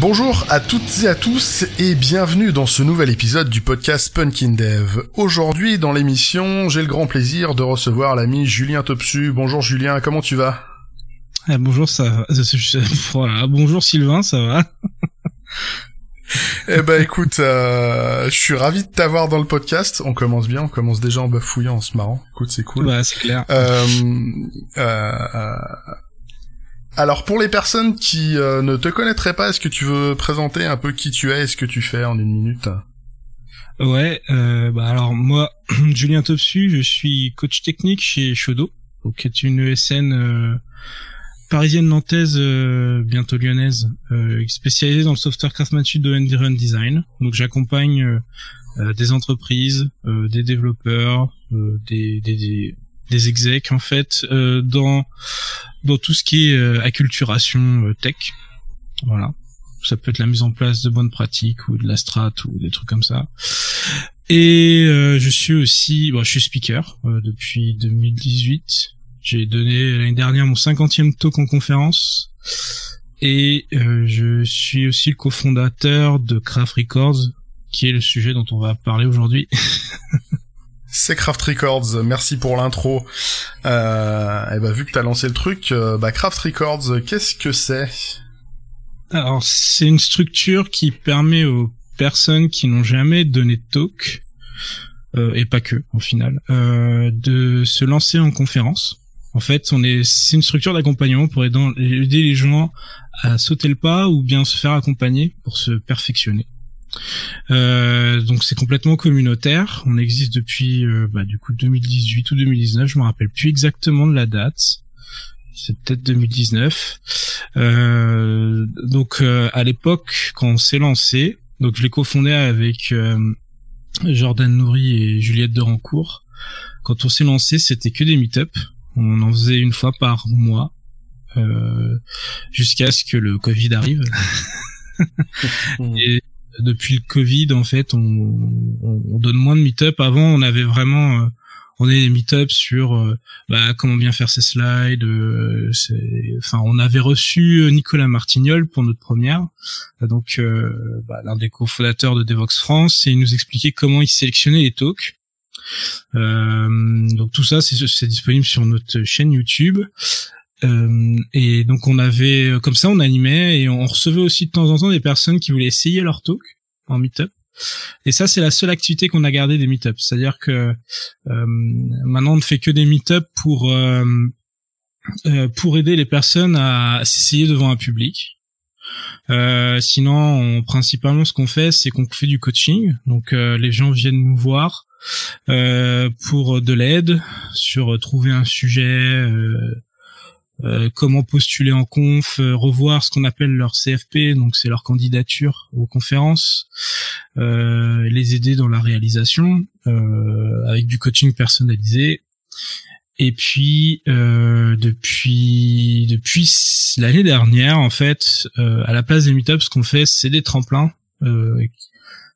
Bonjour à toutes et à tous et bienvenue dans ce nouvel épisode du podcast Punkin Dev. Aujourd'hui dans l'émission, j'ai le grand plaisir de recevoir l'ami Julien Topsu. Bonjour Julien, comment tu vas ah, Bonjour, ça va. Voilà. Bonjour Sylvain, ça va Eh ben écoute, euh, je suis ravi de t'avoir dans le podcast. On commence bien, on commence déjà en bafouillant, en se marrant. Écoute, c'est cool. Bah, c'est clair. Euh, euh, alors pour les personnes qui euh, ne te connaîtraient pas, est-ce que tu veux présenter un peu qui tu es et ce que tu fais en une minute? Ouais, euh, bah alors moi, Julien Topsu, je suis coach technique chez Shodo, qui est une ESN euh, parisienne nantaise, bientôt lyonnaise, spécialisée dans le software craftsmanship de Environ Design. Donc j'accompagne des entreprises, des développeurs, des, des des execs en fait euh, dans dans tout ce qui est euh, acculturation euh, tech. Voilà. Ça peut être la mise en place de bonnes pratiques ou de la strat ou des trucs comme ça. Et je suis aussi, bon, je suis speaker depuis 2018. J'ai donné l'année dernière mon 50e talk en conférence. Et je suis aussi le cofondateur de Craft Records, qui est le sujet dont on va parler aujourd'hui. C'est Craft Records, merci pour l'intro. Euh, et bah vu que t'as lancé le truc, euh, bah Craft Records, qu'est-ce que c'est? Alors c'est une structure qui permet aux personnes qui n'ont jamais donné de talk, euh, et pas que au final, euh, de se lancer en conférence. En fait, on est, c'est une structure d'accompagnement pour aider les gens à sauter le pas ou bien se faire accompagner pour se perfectionner. Euh, donc c'est complètement communautaire. On existe depuis euh, bah, du coup 2018 ou 2019, je me rappelle plus exactement de la date. C'est peut-être 2019. Euh, donc euh, à l'époque quand on s'est lancé, donc je l'ai cofondé avec Jordan Nourri et Juliette de Rancourt. Quand on s'est lancé, c'était que des meet-up. On en faisait une fois par mois jusqu'à ce que le Covid arrive. et depuis le Covid, en fait, on, on, donne moins de meet-up. Avant, on avait vraiment, euh, on est des meet-up sur euh, bah, comment bien faire ses slides. Euh, enfin, on avait reçu Nicolas Martignol pour notre première, donc bah, l'un des cofondateurs de Devox France, et il nous expliquait comment il sélectionnait les talks. donc tout ça, c'est disponible sur notre chaîne YouTube. Euh, et donc on avait euh, comme ça on animait et on recevait aussi de temps en temps des personnes qui voulaient essayer leur talk en meet-up. Et ça c'est la seule activité qu'on a gardé des meet-up. C'est-à-dire que euh, maintenant on ne fait que des meet-up pour euh, euh pour aider les personnes à s'essayer devant un public. Sinon, on, principalement, ce qu'on fait, c'est qu'on fait du coaching. Donc, les gens viennent nous voir pour de l'aide sur trouver un sujet, comment postuler en conf, euh, revoir ce qu'on appelle leur CFP, donc c'est leur candidature aux conférences, euh, les aider dans la réalisation avec du coaching personnalisé. Et puis depuis depuis l'année dernière, en fait, à la place des meetups, ce qu'on fait, c'est des tremplins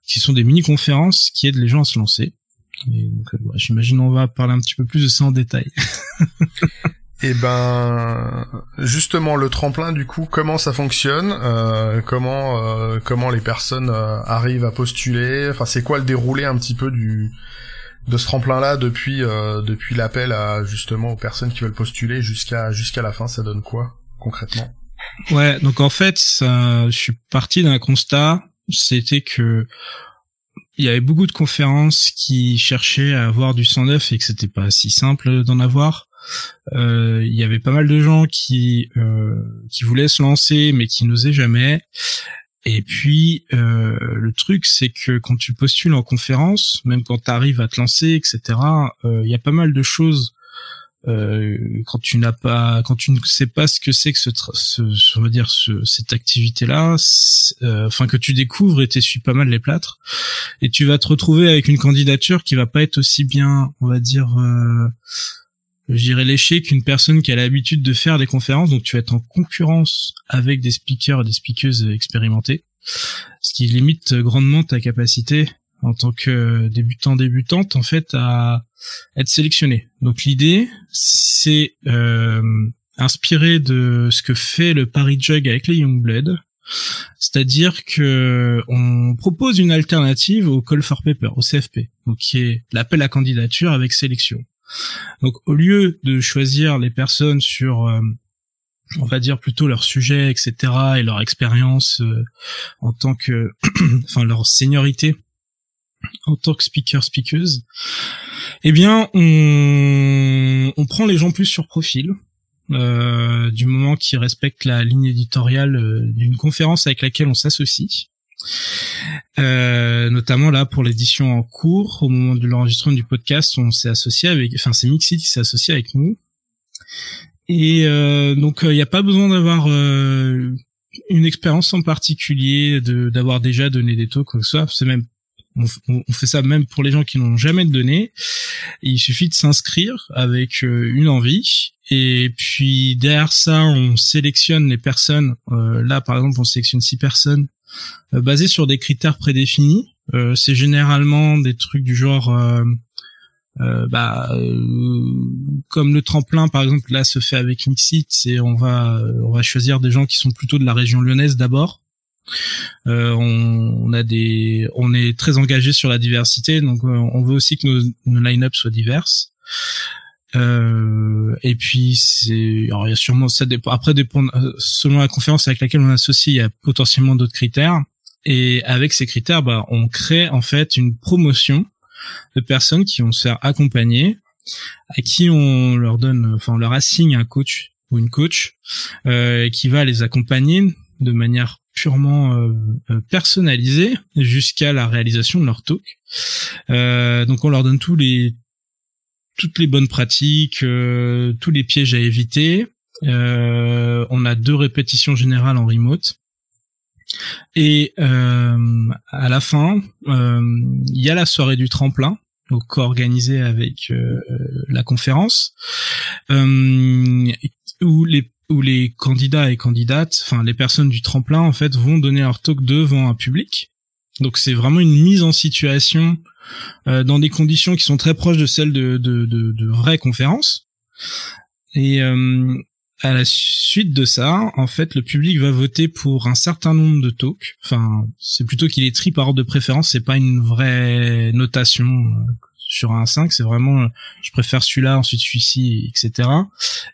qui sont des mini-conférences qui aident les gens à se lancer. Et donc, j'imagine on va parler un petit peu plus de ça en détail. Et eh ben justement le tremplin du coup comment ça fonctionne euh, comment euh, comment les personnes euh, arrivent à postuler enfin c'est quoi le déroulé un petit peu du de ce tremplin là depuis depuis l'appel à justement aux personnes qui veulent postuler jusqu'à jusqu'à la fin ça donne quoi concrètement? Ouais donc en fait ça, je suis parti d'un constat c'était que il y avait beaucoup de conférences qui cherchaient à avoir du 109 et que c'était pas si simple d'en avoir il y avait pas mal de gens qui euh, qui voulaient se lancer mais qui n'osaient jamais. Et puis euh, le truc c'est que quand tu postules en conférence, même quand tu arrives à te lancer, etc. Il y a pas mal de choses euh, quand tu n'as pas, quand tu ne sais pas ce que c'est que ce, ce, on va dire ce, cette activité-là, euh, enfin que tu découvres et t'essuies pas mal les plâtres, et tu vas te retrouver avec une candidature qui va pas être aussi bien, on va dire, euh, j'irai lécher qu'une personne qui a l'habitude de faire des conférences, donc tu vas être en concurrence avec des speakers et des speakeuses expérimentés, ce qui limite grandement ta capacité en tant que débutant débutante en fait à être sélectionné. Donc l'idée c'est euh, inspiré de ce que fait le Paris Jug avec les Youngblood, C'est-à-dire que on propose une alternative au call for paper, au CFP, donc qui est l'appel à candidature avec sélection. Donc au lieu de choisir les personnes sur euh, on va dire plutôt leur sujet, etc. et leur expérience euh, en tant que, enfin leur seniorité en tant que speaker speakeuse, eh bien on, prend les gens plus sur profil. Euh, du moment qu'ils respectent la ligne éditoriale d'une conférence avec laquelle on s'associe. Euh, notamment là pour l'édition en cours, au moment de l'enregistrement du podcast, on s'est associé avec, enfin c'est Mixit qui s'est associé avec nous et euh, donc il euh, n'y a pas besoin d'avoir euh, une expérience en particulier, de d'avoir déjà donné des talks, quoi que ce soit. C'est même on, fait ça même pour les gens qui n'ont jamais donné. Il suffit de s'inscrire avec une envie et puis derrière ça, on sélectionne les personnes. là, par exemple, on sélectionne six personnes basées sur des critères prédéfinis. c'est généralement des trucs du genre euh, bah, euh, comme le tremplin par exemple là se fait avec Mixit, c'est on va on va choisir des gens qui sont plutôt de la région lyonnaise d'abord. Euh, on, on, a des on est très engagé sur la diversité donc euh, on veut aussi que nos, nos line-up soient diverses. Euh, et puis c'est alors il y a sûrement ça dépend après dépend selon la conférence avec laquelle on associe il y a potentiellement d'autres critères et avec ces critères bah on crée en fait une promotion de personnes qui vont se faire accompagner, à qui on leur donne, enfin on leur assigne un coach ou une coach euh, qui va les accompagner de manière purement euh, euh, personnalisée jusqu'à la réalisation de leur talk. donc on leur donne tous les toutes les bonnes pratiques, tous les pièges à éviter. on a deux répétitions générales en remote. Et euh, à la fin, euh, il y a la soirée du tremplin, donc organisée avec euh, la conférence, où les où les candidats et candidates, enfin les personnes du tremplin en fait vont donner leur talk devant un public. Donc c'est vraiment une mise en situation dans des conditions qui sont très proches de celles de de, de, de vraies conférences. Et à la suite de ça, en fait, le public va voter pour un certain nombre de talks. Enfin, c'est plutôt qu'il est tri par ordre de préférence, c'est pas une vraie notation euh, sur un 5, c'est vraiment je préfère celui-là, ensuite celui-ci, etc.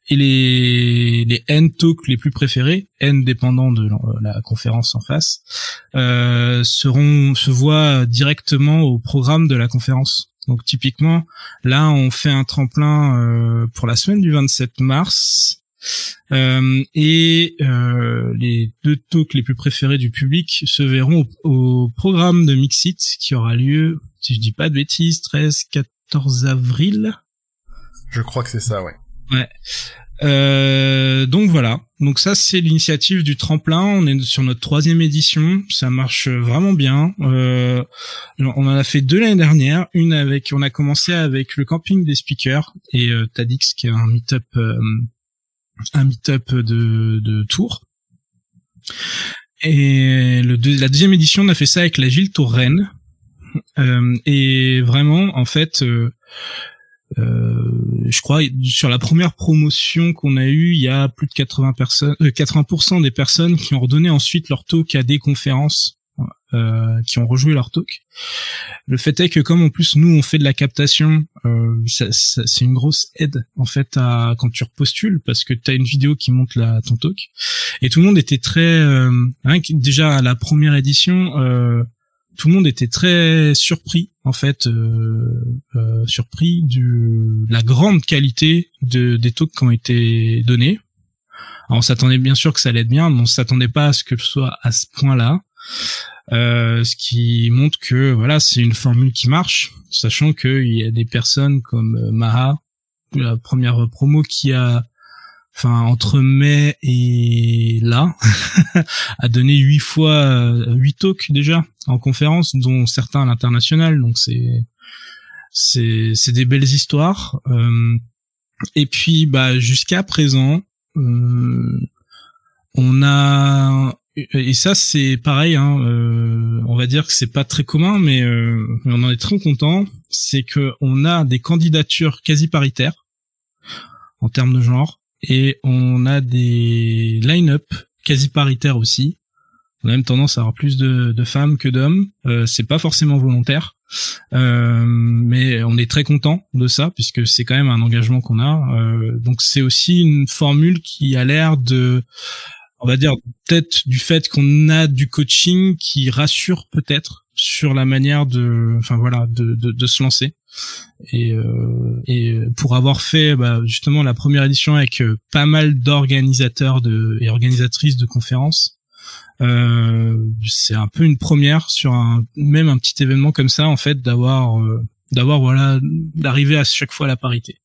Et les les N talks les plus préférés, N dépendant de la conférence en face, euh, seront se voient directement au programme de la conférence. Donc typiquement, là, on fait un tremplin euh, pour la semaine du 27 mars euh, et euh, les deux talks les plus préférés du public se verront au, programme de Mixit qui aura lieu, si je dis pas de bêtises, 13-14 avril. Je crois que c'est ça, ouais. Ouais. Euh, donc voilà. Donc ça c'est l'initiative du tremplin. On est sur notre troisième édition. Ça marche vraiment bien. Euh, on en a fait deux l'année dernière. Une avec, on a commencé avec le camping des speakers et euh, Tadix qui est un meet-up un meet-up de, de Tours. Et le la deuxième édition, on a fait ça avec la Gilles Touraine. Euh, et vraiment, en fait, euh, euh, je crois sur la première promotion qu'on a eue, il y a plus de 80 personnes, 80% des personnes qui ont redonné ensuite leur talk à des conférences euh, qui ont rejoué leur talk. Le fait est que comme en plus nous on fait de la captation, euh, c'est une grosse aide en fait à quand tu repostules parce que tu as une vidéo qui monte la, ton talk et tout le monde était très euh, hein, déjà à la première édition tout le monde était très surpris en fait surpris de la grande qualité de, des talks qui ont été donnés. On s'attendait bien sûr que ça allait bien, mais on s'attendait pas à ce que ce soit à ce point-là. Euh, ce qui montre que voilà c'est une formule qui marche, sachant qu'il y a des personnes comme euh, Maha, la première promo qui a enfin entre mai et là a donné huit fois euh, huit talks déjà en conférence dont certains à l'international. Donc c'est c'est c'est des belles histoires. Et puis bah jusqu'à présent on a et ça c'est pareil hein, euh, on va dire que c'est pas très commun mais, euh, on en est très content c'est que on a des candidatures quasi paritaires en termes de genre et on a des line-up quasi paritaires aussi On a même tendance à avoir plus de, femmes que d'hommes. Euh, c'est pas forcément volontaire, euh, mais on est très content de ça puisque c'est quand même un engagement qu'on a. Euh, donc c'est aussi une formule qui a l'air de, on va dire peut-être du fait qu'on a du coaching qui rassure peut-être sur la manière de, enfin voilà, de, de, se lancer. Et, euh, et pour avoir fait bah, justement la première édition avec euh, pas mal d'organisateurs de, et organisatrices de conférences, euh, c'est un peu une première sur un même un petit événement comme ça en fait d'avoir d'avoir voilà d'arriver à chaque fois à la parité.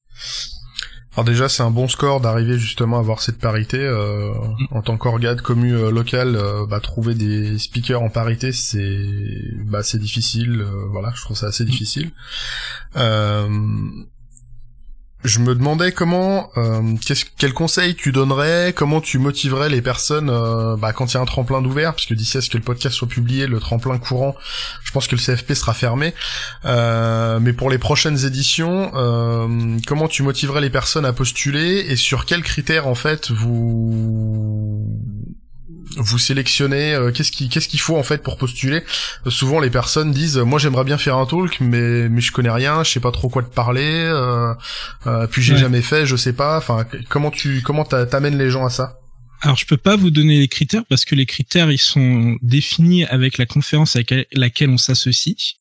Alors déjà, c'est un bon score d'arriver justement à avoir cette parité. Euh, mm. En tant qu'organe commu euh, local, euh, bah, trouver des speakers en parité, c'est bah, c'est difficile. Euh, voilà, je trouve ça assez difficile. Euh, je me demandais comment, euh, quel conseil tu donnerais, comment tu motiverais les personnes euh, bah, quand il y a un tremplin d'ouvert, puisque d'ici à ce que le podcast soit publié, le tremplin courant, je pense que le CFP sera fermé. Euh, mais pour les prochaines éditions, euh, comment tu motiverais les personnes à postuler et sur quels critères en fait vous vous sélectionnez euh, qu'est-ce qui qu'est-ce qu'il faut en fait pour postuler. Souvent les personnes disent moi j'aimerais bien faire un talk mais mais je connais rien je sais pas trop quoi te parler euh, euh, puis j'ai jamais fait je sais pas. Enfin comment tu comment t'amènes les gens à ça? Alors je peux pas vous donner les critères parce que les critères ils sont définis avec la conférence avec laquelle on s'associe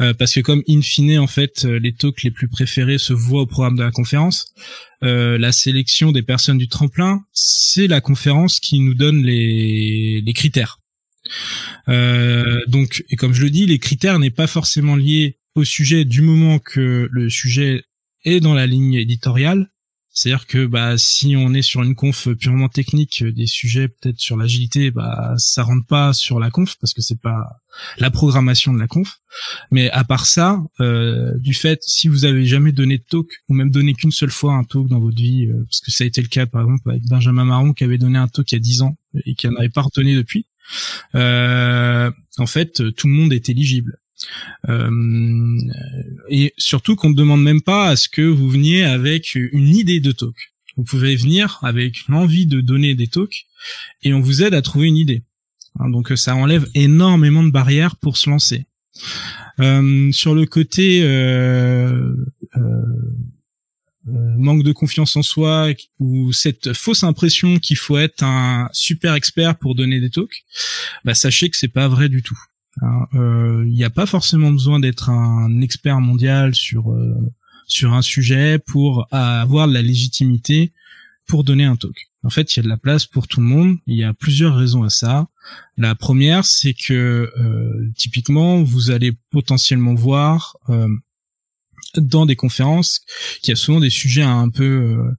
euh, parce que comme in fine en fait euh, les talks les plus préférés se voient au programme de la conférence, euh, la sélection des personnes du tremplin, c'est la conférence qui nous donne les, critères. Donc, et comme je le dis, les critères n'est pas forcément liés au sujet du moment que le sujet est dans la ligne éditoriale, c'est-à-dire que bah si on est sur une conf purement technique, euh, des sujets peut-être sur l'agilité, bah ça rentre pas sur la conf parce que c'est pas la programmation de la conf. Mais à part ça, euh, du fait si vous avez jamais donné de talk ou même donné qu'une seule fois un talk dans votre vie, euh, parce que ça a été le cas par exemple avec Benjamin Marron qui avait donné un talk il y a 10 ans et qui n'en avait pas retenu depuis. Euh, en fait, tout le monde est éligible. Euh, et surtout qu'on ne demande même pas à ce que vous veniez avec une idée de talk. Vous pouvez venir avec l'envie de donner des talks et on vous aide à trouver une idée. Hein, donc ça enlève énormément de barrières pour se lancer. Euh, sur le côté euh, euh, manque de confiance en soi ou cette fausse impression qu'il faut être un super expert pour donner des talks, bah sachez que c'est pas vrai du tout. Euh, il n'y a pas forcément besoin d'être un expert mondial sur euh, sur un sujet pour avoir la légitimité pour donner un talk. En fait, il y a de la place pour tout le monde. Il y a plusieurs raisons à ça. La première, c'est que euh, typiquement, vous allez potentiellement voir euh, dans des conférences qu'il y a souvent des sujets un peu,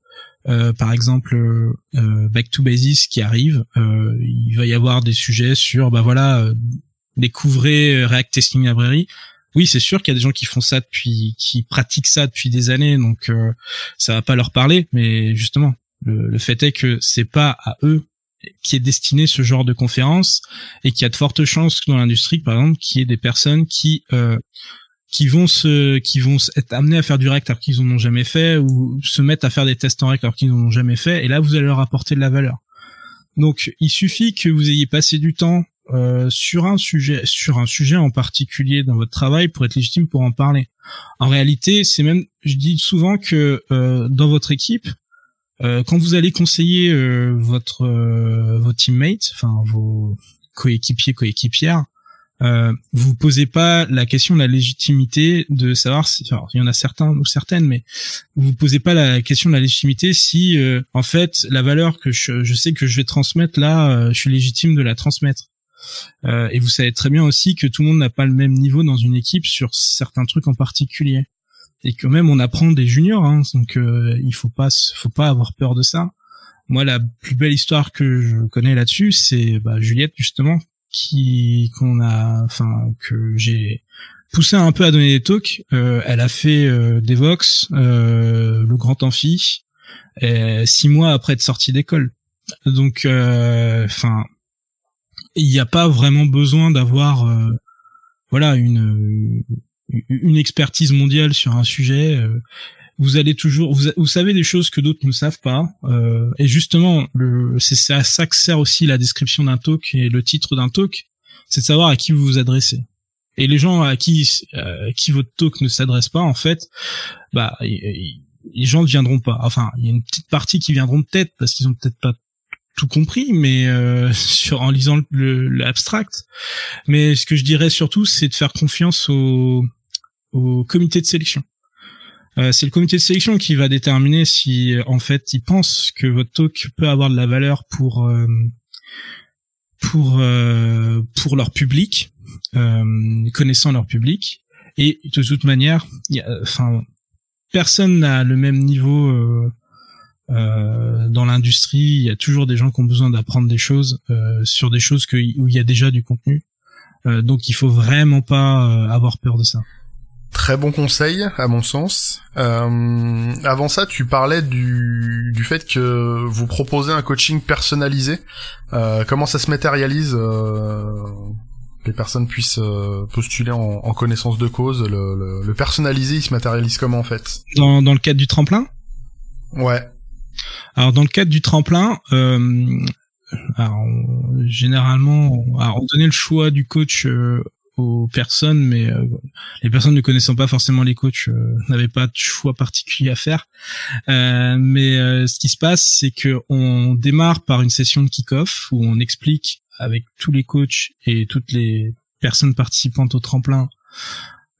euh, par exemple, back to basis qui arrivent. il va y avoir des sujets sur, bah voilà, découvrez euh, React Testing Library. Oui, c'est sûr qu'il y a des gens qui font ça depuis, qui pratiquent ça depuis des années, donc euh, ça va pas leur parler. Mais justement, le, fait est que c'est pas à eux qui est destiné ce genre de conférence et qu'il y a de fortes chances dans l'industrie, par exemple, qu'il y ait des personnes qui euh, qui vont se qui vont être amenés à faire du React alors qu'ils en ont jamais fait ou se mettre à faire des tests en React alors qu'ils en ont jamais fait et là vous allez leur apporter de la valeur. Donc il suffit que vous ayez passé du temps euh, sur un sujet, sur un sujet en particulier dans votre travail pour être légitime pour en parler. En réalité, c'est même, je dis souvent que euh, dans votre équipe, euh, quand vous allez conseiller votre vos teammates, enfin vos coéquipiers, coéquipières, euh, vous posez pas la question de la légitimité de savoir si, il y en a certains ou certaines, mais vous posez pas la question de la légitimité si, en fait, la valeur que je, je, sais que je vais transmettre là, je suis légitime de la transmettre. Euh, et vous savez très bien aussi que tout le monde n'a pas le même niveau dans une équipe sur certains trucs en particulier. Et que même on apprend des juniors, hein, donc euh, il faut pas, faut pas avoir peur de ça. Moi, la plus belle histoire que je connais là-dessus, c'est bah, Juliette justement, qui qu'on a, enfin que j'ai poussé un peu à donner des talks. Euh, elle a fait euh, des Vox, euh, le Grand Amphi, six mois après être sortie d'école. Donc, enfin, il n'y a pas vraiment besoin d'avoir euh, voilà une une expertise mondiale sur un sujet. Euh, vous allez toujours, vous, vous savez des choses que d'autres ne savent pas. Euh, et justement, c'est à ça que sert aussi la description d'un talk et le titre d'un talk, c'est de savoir à qui vous vous adressez. Et les gens à qui, euh, qui votre talk ne s'adresse pas, en fait, bah, les gens ne viendront pas. Enfin, il y a une petite partie qui viendront peut-être parce qu'ils ont peut-être pas tout compris, mais euh, sur en lisant l'abstract. Mais ce que je dirais surtout, c'est de faire confiance au, au comité de sélection. Euh, c'est le comité de sélection qui va déterminer si en fait ils pensent que votre talk peut avoir de la valeur pour euh, pour euh, pour leur public, connaissant leur public. Et de toute manière, enfin personne n'a le même niveau dans l'industrie. Il y a toujours des gens qui ont besoin d'apprendre des choses sur des choses que, où il y a déjà du contenu. donc il faut vraiment pas avoir peur de ça. Très bon conseil, à mon sens. Euh, avant ça, tu parlais du, du fait que vous proposez un coaching personnalisé. Euh, comment ça se matérialise euh, que les personnes puissent euh, postuler en, en, connaissance de cause le, le, le, personnalisé, il se matérialise comment en fait? Dans, dans le cadre du tremplin? Ouais. Alors dans le cadre du tremplin, euh, alors, généralement, alors, on donnait le choix du coach euh, aux personnes, mais euh, les personnes ne connaissant pas forcément les coachs euh, n'avaient pas de choix particulier à faire. Euh, mais ce qui se passe, c'est que on démarre par une session de kick-off où on explique avec tous les coachs et toutes les personnes participantes au tremplin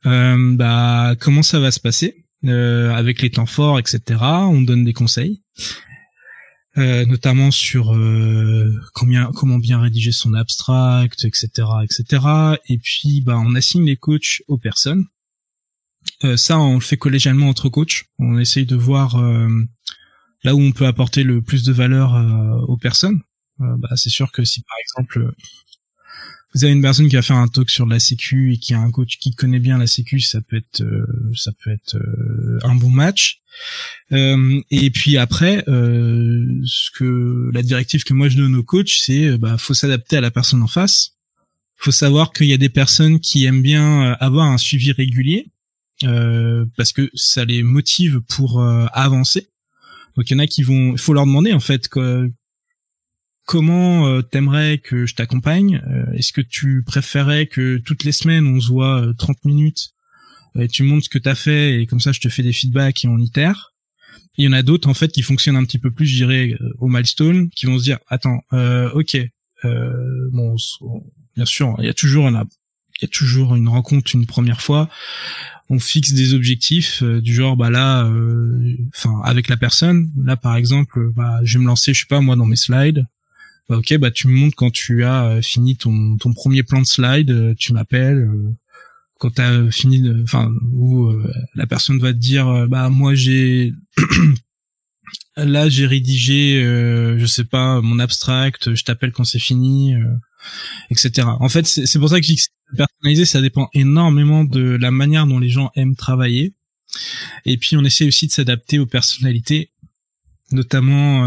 bah, comment ça va se passer avec les temps forts, etc. On donne des conseils. Euh, notamment sur euh, combien, comment bien rédiger son abstract, etc., etc. Et puis, bah, on assigne les coachs aux personnes. Euh, ça, on le fait collégialement entre coachs. On essaye de voir là où on peut apporter le plus de valeur aux personnes. bah, c'est sûr que si par exemple vous avez une personne qui va faire un talk sur la sécu et qui a un coach qui connaît bien la sécu, ça peut être euh, ça peut être euh, un bon match. Euh, et puis après, ce que la directive que moi je donne aux coachs, c'est bah faut s'adapter à la personne en face. Faut savoir qu'il y a des personnes qui aiment bien avoir un suivi régulier parce que ça les motive pour avancer. Donc il y en a qui vont, faut leur demander en fait comment euh, t'aimerais que je t'accompagne euh, Est-ce que tu préférais que toutes les semaines on se voit 30 euh, minutes et tu montres ce que t'as fait et comme ça je te fais des feedbacks et on itère il y en a d'autres en fait qui fonctionnent un petit peu plus, je dirais, au milestone, qui vont se dire attends, ok, bien sûr, il y a toujours il y a toujours une rencontre une première fois. On fixe des objectifs du genre bah là, enfin avec la personne. Là par exemple, bah, je vais me lancer, je sais pas moi dans mes slides bah, ok, bah tu me montres quand tu as euh, fini ton, ton premier plan de slide, euh, tu m'appelles. Euh, quand tu as fini, enfin, où la personne va te dire, bah moi j'ai là j'ai rédigé, je sais pas, mon abstract, je t'appelle quand c'est fini, etc. En fait, c'est pour ça que je dis que personnalisé, ça dépend énormément de la manière dont les gens aiment travailler. Et puis on essaie aussi de s'adapter aux personnalités, notamment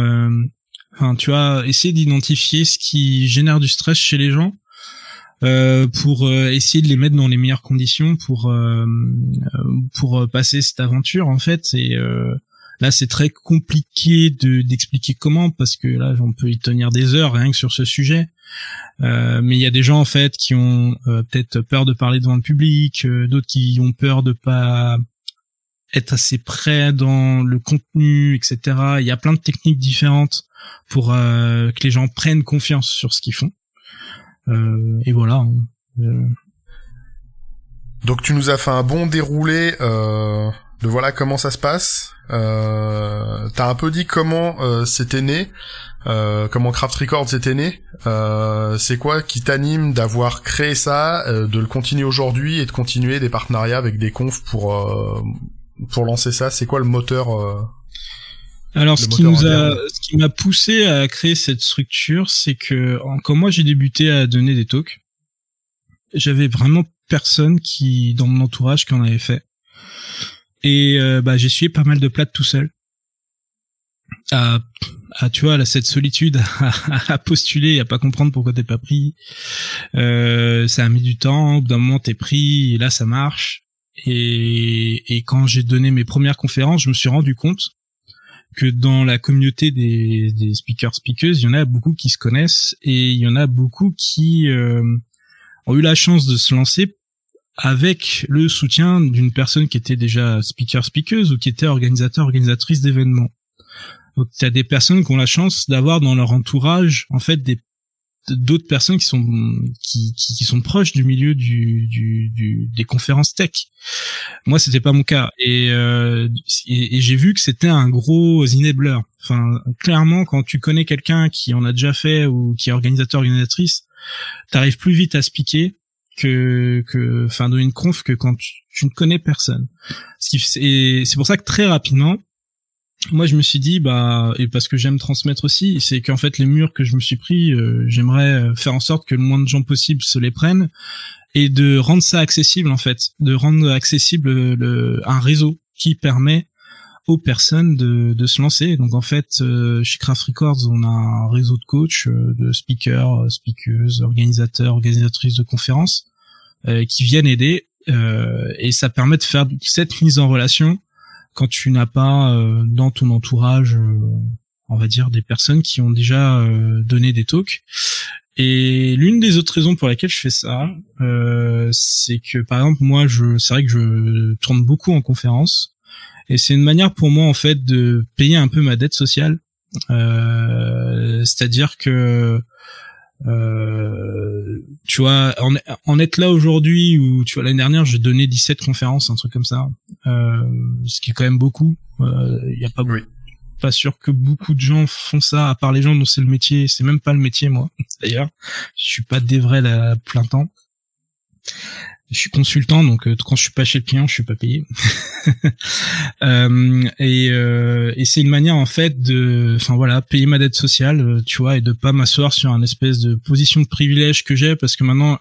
Enfin, tu as essayé d'identifier ce qui génère du stress chez les gens euh, pour euh, essayer de les mettre dans les meilleures conditions pour euh, pour passer cette aventure en fait. Et là, c'est très compliqué de d'expliquer comment parce que là, on peut y tenir des heures rien que sur ce sujet. mais il y a des gens en fait qui ont peut-être peur de parler devant le public, d'autres qui ont peur de pas être assez près dans le contenu, etc. Il y a plein de techniques différentes pour euh, que les gens prennent confiance sur ce qu'ils font. Euh, et voilà. Hein. Euh. Donc tu nous as fait un bon déroulé de voilà comment ça se passe. T'as un peu dit comment c'était né, comment Craft Records c'était né. c'est quoi qui t'anime d'avoir créé ça, de le continuer aujourd'hui et de continuer des partenariats avec des confs pour pour lancer ça C'est quoi le moteur alors, ce qui nous a, ce qui m'a poussé à créer cette structure, c'est que quand moi j'ai débuté à donner des talks, j'avais vraiment personne qui, dans mon entourage, qui en avait fait. Et euh, bah, j'ai suivi pas mal de plates tout seul. À, à tu vois, là, cette solitude à, postuler et à pas comprendre pourquoi t'es pas pris. Euh, ça a mis du temps. Au bout d'un moment, t'es pris et là, ça marche. Et, et quand j'ai donné mes premières conférences, je me suis rendu compte que dans la communauté des, des speakers speakers, il y en a beaucoup qui se connaissent et il y en a beaucoup qui euh, ont eu la chance de se lancer avec le soutien d'une personne qui était déjà speaker speakeuse ou qui était organisateur organisatrice d'événements. Donc il y a des personnes qui ont la chance d'avoir dans leur entourage en fait des d'autres personnes qui sont qui, qui, sont proches du milieu du, du, du des conférences tech. Moi, c'était pas mon cas et, euh, et, j'ai vu que c'était un gros enabler. Enfin, clairement, quand tu connais quelqu'un qui en a déjà fait ou qui est organisateur organisatrice, t'arrives plus vite à se piquer que que enfin donner une conf que quand tu, tu ne connais personne. C'est pour ça que très rapidement moi je me suis dit bah et parce que j'aime transmettre aussi c'est qu'en fait les murs que je me suis pris euh, j'aimerais euh, faire en sorte que le moins de gens possible se les prennent et de rendre ça accessible en fait. De rendre accessible le, un réseau qui permet aux personnes de, de se lancer. Donc en fait euh, chez Craft Records on a un réseau de coachs de speakers speakers organisateurs organisatrices de conférences qui viennent aider et ça permet de faire cette mise en relation quand tu n'as pas euh, dans ton entourage, euh, on va dire, des personnes qui ont déjà euh, donné des talks. Et l'une des autres raisons pour lesquelles je fais ça, c'est que par exemple moi, je, c'est vrai que je tourne beaucoup en conférence, et c'est une manière pour moi en fait de payer un peu ma dette sociale. C'est-à-dire que euh, tu vois, en, en être là aujourd'hui où tu vois l'année dernière j'ai donné 17 conférences, un truc comme ça, euh, ce qui est quand même beaucoup. Il euh, y a pas pas sûr que beaucoup de gens font ça, à part les gens dont c'est le métier. C'est même pas le métier moi. D'ailleurs, je suis pas des vrais à plein temps je suis consultant, donc euh, quand je suis pas chez le client, je suis pas payé. euh, et, euh, et c'est une manière en fait de, enfin voilà, payer ma dette sociale, euh, tu vois, et de pas m'asseoir sur un espèce de position de privilège que j'ai, parce que maintenant,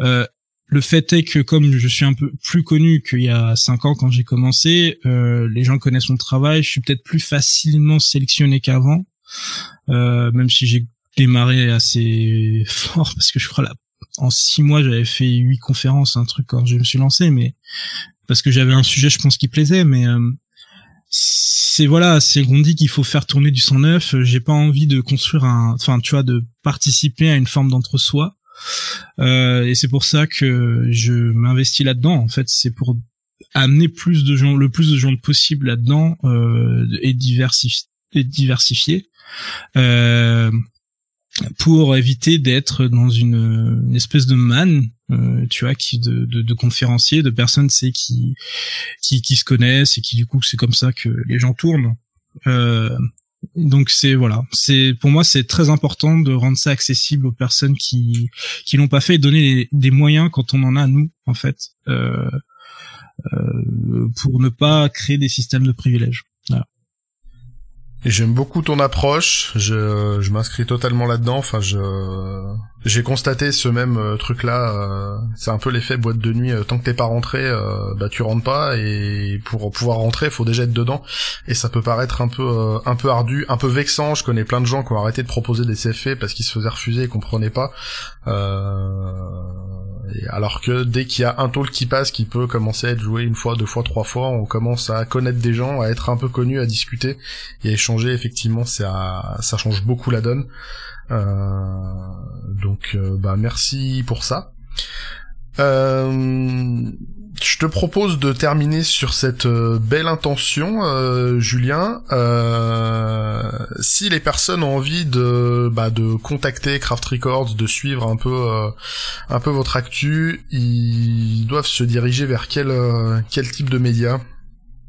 euh, le fait est que comme je suis un peu plus connu qu'il y a cinq ans quand j'ai commencé, les gens connaissent mon travail, je suis peut-être plus facilement sélectionné qu'avant, même si j'ai démarré assez fort parce que je crois la en six mois, j'avais fait huit conférences, un truc quand je me suis lancé, mais parce que j'avais un sujet, je pense, qui plaisait, mais euh, c'est voilà, c'est qu'on dit qu'il faut faire tourner du sang neuf. J'ai pas envie de construire un, enfin, tu vois, de participer à une forme d'entre-soi. Euh, et c'est pour ça que je m'investis là-dedans. En fait, c'est pour amener plus de gens, le plus de gens possible là-dedans euh, et, et diversifier. Euh, pour éviter d'être dans une, espèce de manne euh, tu vois qui de, de, de conférenciers de personnes c'est qui, qui qui se connaissent et qui du coup c'est comme ça que les gens tournent. Euh, donc c'est voilà. C'est pour moi c'est très important de rendre ça accessible aux personnes qui qui l'ont pas fait et donner des moyens quand on en a nous en fait euh, euh, pour ne pas créer des systèmes de privilèges. Voilà. J'aime beaucoup ton approche. Je, je m'inscris totalement là-dedans. Enfin, je, j'ai constaté ce même euh, truc-là. Euh, c'est un peu l'effet boîte de nuit. Euh, tant que t'es pas rentré, bah tu rentres pas. Et pour pouvoir rentrer, faut déjà être dedans. Et ça peut paraître un peu, un peu ardu, un peu vexant. Je connais plein de gens qui ont arrêté de proposer des CFP parce qu'ils se faisaient refuser et comprenaient pas. alors que dès qu'il y a un talk qui passe, qui peut commencer à être joué une fois, deux fois, trois fois, on commence à connaître des gens, à être un peu connu, à discuter et à échanger. Effectivement, ça, ça change beaucoup la donne. Euh, donc euh, bah merci pour ça. Euh, je te propose de terminer sur cette belle intention, Julien. si les personnes ont envie de bah, de contacter Craft Records, de suivre un peu un peu votre actu, ils doivent se diriger vers quel quel type de médias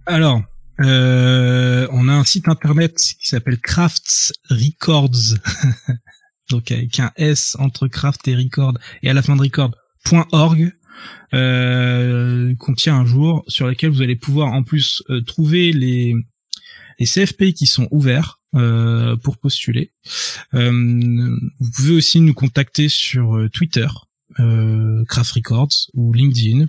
Alors, euh, on a un site internet qui s'appelle Crafts Records, donc avec un S entre Craft et Record et à la fin de Record.org. Euh, contient un jour sur lequel vous allez pouvoir en plus euh, trouver les les CFP qui sont ouverts euh, pour postuler. vous pouvez aussi nous contacter sur Twitter, Craft Records ou LinkedIn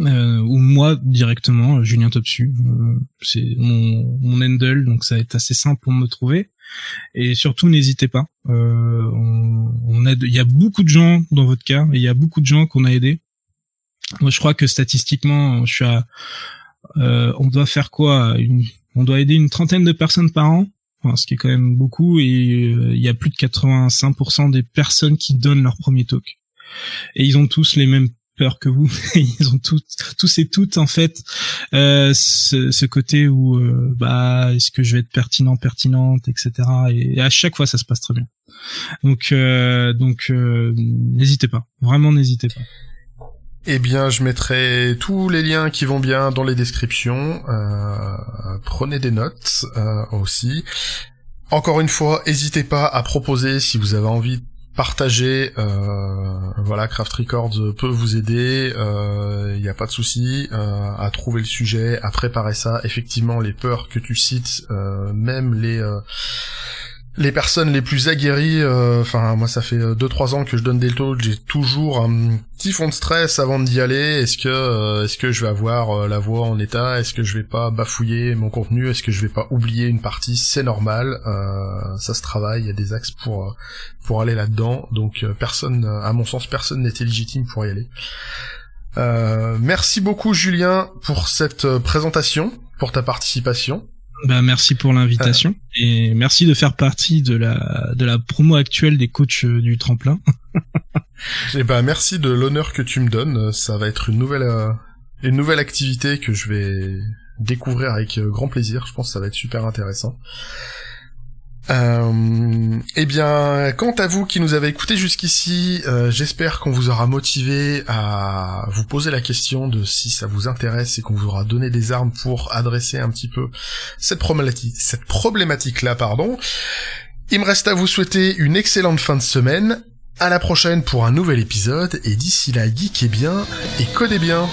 euh, ou moi directement, euh, Julien Topsu. Euh, c'est mon, mon handle, donc ça va être assez simple pour me trouver. Et surtout, n'hésitez pas. Euh, on, on aide. Il y a beaucoup de gens dans votre cas, il y a beaucoup de gens qu'on a aidés. Moi, je crois que statistiquement, je suis à, euh, on doit faire quoi? On doit aider une trentaine de personnes par an, ce qui est quand même beaucoup, et il y a plus de 85% des personnes qui donnent leur premier talk. Et ils ont tous les mêmes peur que vous. Ils ont tous, tous et toutes en fait euh, ce, ce, côté où euh, bah est-ce que je vais être pertinent, pertinente, etc. Et, à chaque fois ça se passe très bien. Donc euh, donc euh, n'hésitez pas, vraiment n'hésitez pas. Eh bien, je mettrai tous les liens qui vont bien dans les descriptions. Euh, prenez des notes aussi. Encore une fois, n'hésitez pas à proposer si vous avez envie partagez. Euh, voilà, Craft Records peut vous aider. Il euh, n'y a pas de souci euh, à trouver le sujet, à préparer ça. Effectivement, les peurs que tu cites, même les les personnes les plus aguerries, euh, enfin moi ça fait 2-3 euh, ans que je donne des talks, j'ai toujours un petit fond de stress avant d'y aller. Est-ce que euh, est-ce que je vais avoir la voix en état? Est-ce que je vais pas bafouiller mon contenu? Est-ce que je vais pas oublier une partie? C'est normal, ça se travaille. Il y a des axes pour pour aller là-dedans. Donc personne, à mon sens, personne n'était légitime pour y aller. merci beaucoup Julien pour cette présentation, pour ta participation. Bah, merci pour l'invitation euh. et merci de faire partie de la de la promo actuelle des coachs euh, du tremplin. et eh bah merci de l'honneur que tu me donnes. Ça va être une nouvelle euh, une nouvelle activité que je vais découvrir avec grand plaisir. Je pense que ça va être super intéressant. Euh, eh bien, quant à vous qui nous avez écoutés jusqu'ici, euh, j'espère qu'on vous aura motivé à vous poser la question de si ça vous intéresse et qu'on vous aura donné des armes pour adresser un petit peu cette problématique, cette problématique-là, pardon. Il me reste à vous souhaiter une excellente fin de semaine. À la prochaine pour un nouvel épisode et d'ici là, geekez bien et codez bien.